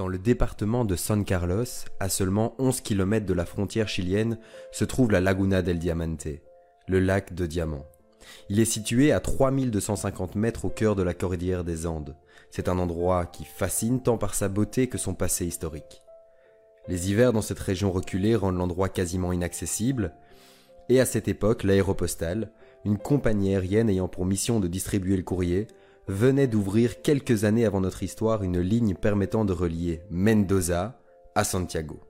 Dans le département de San Carlos, à seulement 11 km de la frontière chilienne, se trouve la Laguna del Diamante, le lac de diamants. Il est situé à 3250 mètres au cœur de la cordillère des Andes. C'est un endroit qui fascine tant par sa beauté que son passé historique. Les hivers dans cette région reculée rendent l'endroit quasiment inaccessible, et à cette époque, l'aéropostale, une compagnie aérienne ayant pour mission de distribuer le courrier, venait d'ouvrir quelques années avant notre histoire une ligne permettant de relier Mendoza à Santiago.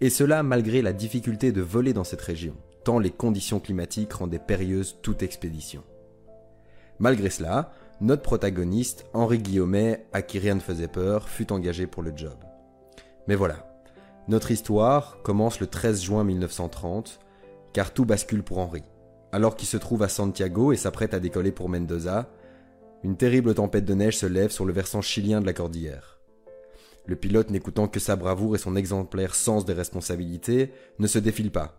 Et cela malgré la difficulté de voler dans cette région, tant les conditions climatiques rendaient périlleuse toute expédition. Malgré cela, notre protagoniste, Henri Guillaumet, à qui rien ne faisait peur, fut engagé pour le job. Mais voilà, notre histoire commence le 13 juin 1930, car tout bascule pour Henri. Alors qu'il se trouve à Santiago et s'apprête à décoller pour Mendoza, une terrible tempête de neige se lève sur le versant chilien de la cordillère. Le pilote, n'écoutant que sa bravoure et son exemplaire sens des responsabilités, ne se défile pas,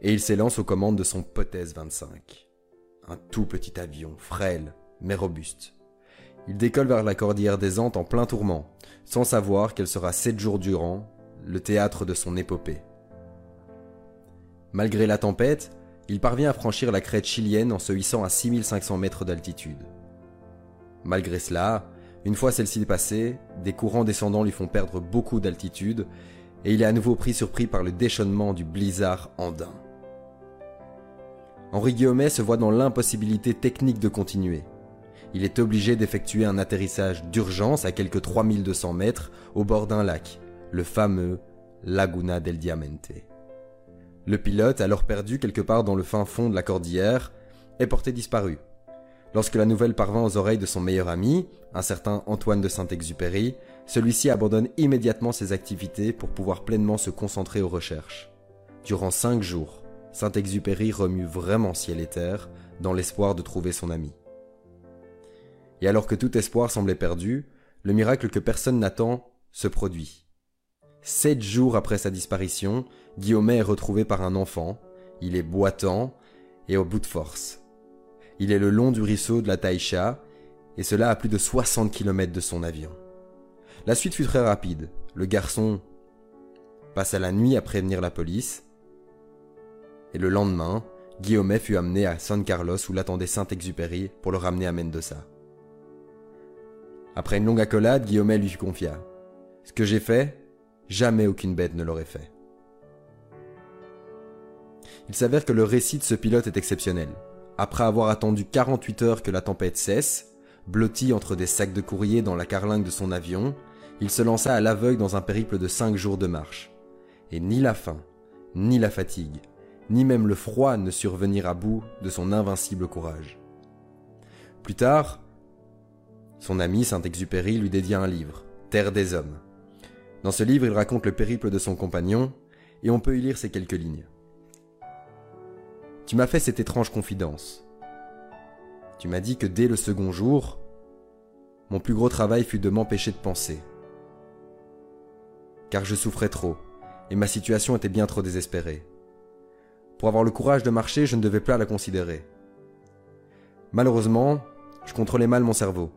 et il s'élance aux commandes de son Potez 25. Un tout petit avion, frêle, mais robuste. Il décolle vers la cordillère des Andes en plein tourment, sans savoir qu'elle sera sept jours durant le théâtre de son épopée. Malgré la tempête, il parvient à franchir la crête chilienne en se hissant à 6500 mètres d'altitude. Malgré cela, une fois celle-ci passée, des courants descendants lui font perdre beaucoup d'altitude et il est à nouveau pris surpris par le déchaînement du blizzard andin. Henri Guillaumet se voit dans l'impossibilité technique de continuer. Il est obligé d'effectuer un atterrissage d'urgence à quelques 3200 mètres au bord d'un lac, le fameux Laguna del Diamante. Le pilote, alors perdu quelque part dans le fin fond de la cordillère, est porté disparu. Lorsque la nouvelle parvint aux oreilles de son meilleur ami, un certain Antoine de Saint-Exupéry, celui-ci abandonne immédiatement ses activités pour pouvoir pleinement se concentrer aux recherches. Durant cinq jours, Saint-Exupéry remue vraiment ciel et terre dans l'espoir de trouver son ami. Et alors que tout espoir semblait perdu, le miracle que personne n'attend se produit. Sept jours après sa disparition, Guillaumet est retrouvé par un enfant, il est boitant et au bout de force. Il est le long du ruisseau de la Taïcha, et cela à plus de 60 km de son avion. La suite fut très rapide. Le garçon passa la nuit à prévenir la police, et le lendemain, Guillaumet fut amené à San Carlos où l'attendait Saint-Exupéry pour le ramener à Mendoza. Après une longue accolade, Guillaumet lui confia Ce que j'ai fait, jamais aucune bête ne l'aurait fait. Il s'avère que le récit de ce pilote est exceptionnel. Après avoir attendu 48 heures que la tempête cesse, blotti entre des sacs de courrier dans la carlingue de son avion, il se lança à l'aveugle dans un périple de cinq jours de marche. Et ni la faim, ni la fatigue, ni même le froid ne surent venir à bout de son invincible courage. Plus tard, son ami Saint-Exupéry lui dédia un livre, Terre des Hommes. Dans ce livre, il raconte le périple de son compagnon, et on peut y lire ces quelques lignes. Tu m'as fait cette étrange confidence. Tu m'as dit que dès le second jour, mon plus gros travail fut de m'empêcher de penser. Car je souffrais trop, et ma situation était bien trop désespérée. Pour avoir le courage de marcher, je ne devais plus la considérer. Malheureusement, je contrôlais mal mon cerveau.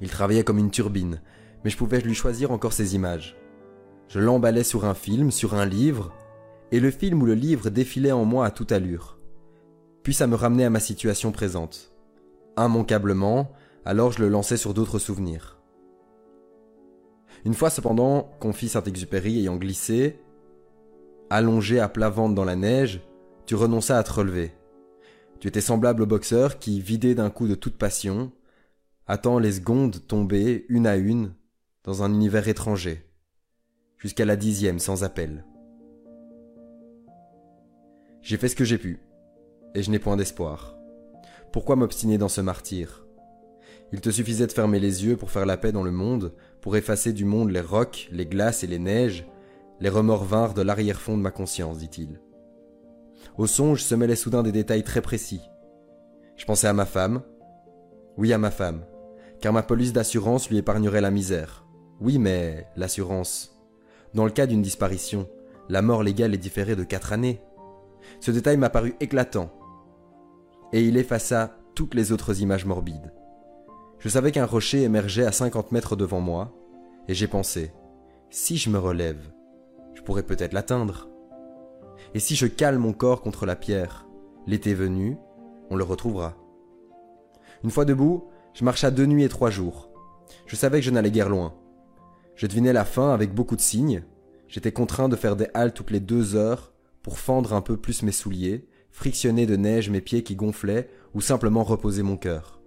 Il travaillait comme une turbine, mais je pouvais lui choisir encore ses images. Je l'emballais sur un film, sur un livre, et le film ou le livre défilait en moi à toute allure puis ça me ramenait à ma situation présente. Immanquablement, alors je le lançais sur d'autres souvenirs. Une fois cependant, confie Saint-Exupéry ayant glissé, allongé à plat ventre dans la neige, tu renonças à te relever. Tu étais semblable au boxeur qui, vidé d'un coup de toute passion, attend les secondes tomber une à une dans un univers étranger, jusqu'à la dixième sans appel. J'ai fait ce que j'ai pu et je n'ai point d'espoir. Pourquoi m'obstiner dans ce martyr? Il te suffisait de fermer les yeux pour faire la paix dans le monde, pour effacer du monde les rocs, les glaces et les neiges, les remords vinrent de l'arrière-fond de ma conscience, dit-il. Au songe se mêlaient soudain des détails très précis. Je pensais à ma femme. Oui, à ma femme. Car ma police d'assurance lui épargnerait la misère. Oui, mais l'assurance. Dans le cas d'une disparition, la mort légale est différée de quatre années. Ce détail m'a paru éclatant, et il effaça toutes les autres images morbides. Je savais qu'un rocher émergeait à 50 mètres devant moi, et j'ai pensé, si je me relève, je pourrais peut-être l'atteindre. Et si je cale mon corps contre la pierre, l'été venu, on le retrouvera. Une fois debout, je marcha deux nuits et trois jours. Je savais que je n'allais guère loin. Je devinais la faim avec beaucoup de signes. J'étais contraint de faire des haltes toutes les deux heures pour fendre un peu plus mes souliers, frictionner de neige mes pieds qui gonflaient ou simplement reposer mon cœur.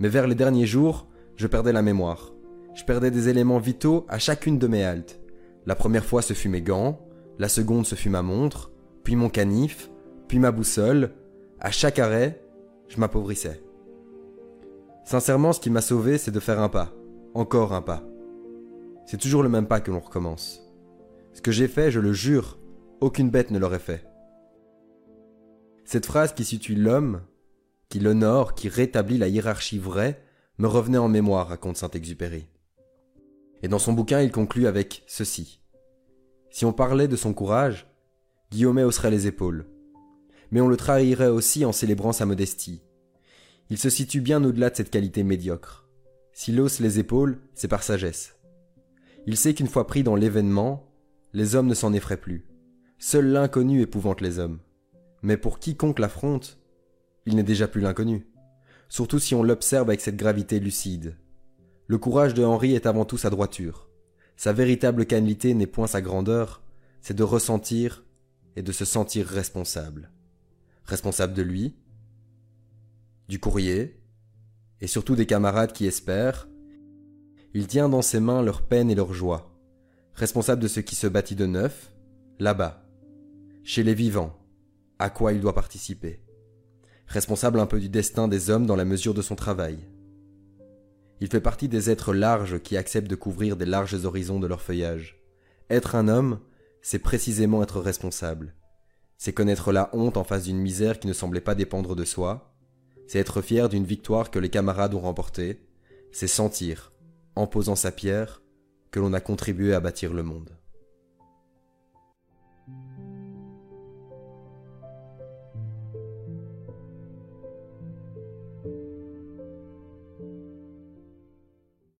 Mais vers les derniers jours, je perdais la mémoire. Je perdais des éléments vitaux à chacune de mes haltes. La première fois ce fut mes gants, la seconde ce fut ma montre, puis mon canif, puis ma boussole. À chaque arrêt, je m'appauvrissais. Sincèrement, ce qui m'a sauvé, c'est de faire un pas, encore un pas. C'est toujours le même pas que l'on recommence. Ce que j'ai fait, je le jure, aucune bête ne l'aurait fait. Cette phrase qui situe l'homme, qui l'honore, qui rétablit la hiérarchie vraie, me revenait en mémoire, raconte Saint-Exupéry. Et dans son bouquin, il conclut avec ceci. Si on parlait de son courage, Guillaumet hausserait les épaules. Mais on le trahirait aussi en célébrant sa modestie. Il se situe bien au-delà de cette qualité médiocre. S'il hausse les épaules, c'est par sagesse. Il sait qu'une fois pris dans l'événement, les hommes ne s'en effraient plus. Seul l'inconnu épouvante les hommes. Mais pour quiconque l'affronte, il n'est déjà plus l'inconnu. Surtout si on l'observe avec cette gravité lucide. Le courage de Henri est avant tout sa droiture. Sa véritable qualité n'est point sa grandeur, c'est de ressentir et de se sentir responsable. Responsable de lui, du courrier, et surtout des camarades qui espèrent, il tient dans ses mains leur peine et leur joie, responsable de ce qui se bâtit de neuf, là-bas, chez les vivants, à quoi il doit participer, responsable un peu du destin des hommes dans la mesure de son travail. Il fait partie des êtres larges qui acceptent de couvrir des larges horizons de leur feuillage. Être un homme, c'est précisément être responsable. C'est connaître la honte en face d'une misère qui ne semblait pas dépendre de soi, c'est être fier d'une victoire que les camarades ont remportée, c'est sentir, en posant sa pierre, que l'on a contribué à bâtir le monde.